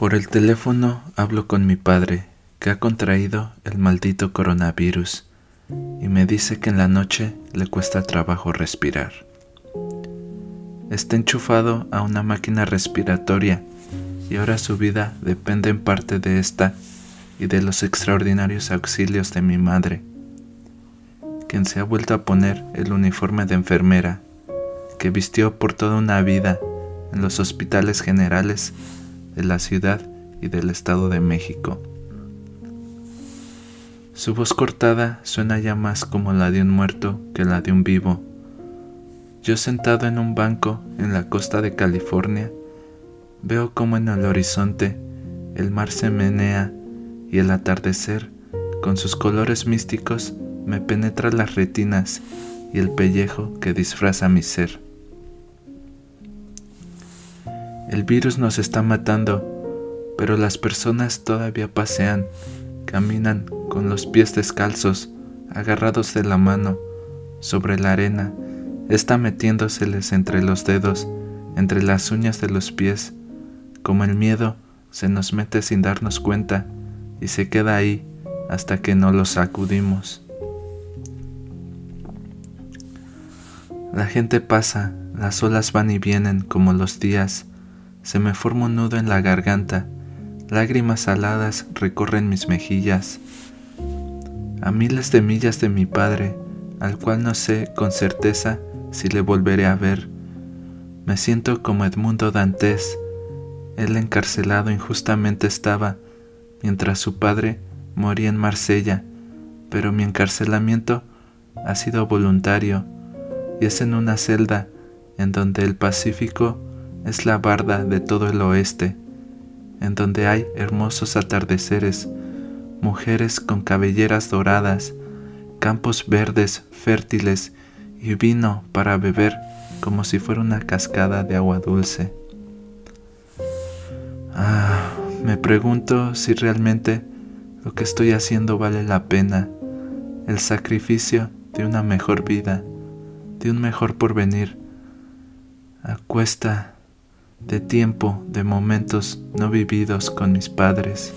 Por el teléfono hablo con mi padre, que ha contraído el maldito coronavirus, y me dice que en la noche le cuesta trabajo respirar. Está enchufado a una máquina respiratoria y ahora su vida depende en parte de esta y de los extraordinarios auxilios de mi madre, quien se ha vuelto a poner el uniforme de enfermera que vistió por toda una vida en los hospitales generales de la ciudad y del Estado de México. Su voz cortada suena ya más como la de un muerto que la de un vivo. Yo sentado en un banco en la costa de California, veo como en el horizonte el mar se menea y el atardecer, con sus colores místicos, me penetra las retinas y el pellejo que disfraza mi ser. El virus nos está matando, pero las personas todavía pasean, caminan con los pies descalzos, agarrados de la mano, sobre la arena, está metiéndoseles entre los dedos, entre las uñas de los pies, como el miedo se nos mete sin darnos cuenta y se queda ahí hasta que no lo sacudimos. La gente pasa, las olas van y vienen como los días, se me forma un nudo en la garganta, lágrimas saladas recorren mis mejillas. A miles de millas de mi padre, al cual no sé con certeza si le volveré a ver, me siento como Edmundo Dantes. Él encarcelado injustamente estaba, mientras su padre moría en Marsella, pero mi encarcelamiento ha sido voluntario y es en una celda en donde el Pacífico es la barda de todo el oeste, en donde hay hermosos atardeceres, mujeres con cabelleras doradas, campos verdes fértiles y vino para beber como si fuera una cascada de agua dulce. Ah, me pregunto si realmente lo que estoy haciendo vale la pena, el sacrificio de una mejor vida, de un mejor porvenir, a cuesta de tiempo, de momentos no vividos con mis padres.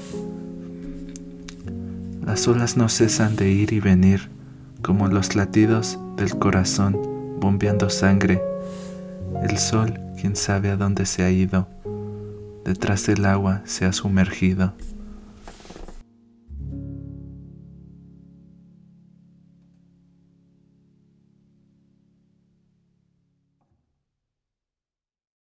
Las olas no cesan de ir y venir como los latidos del corazón bombeando sangre. El sol, quién sabe a dónde se ha ido, detrás del agua se ha sumergido.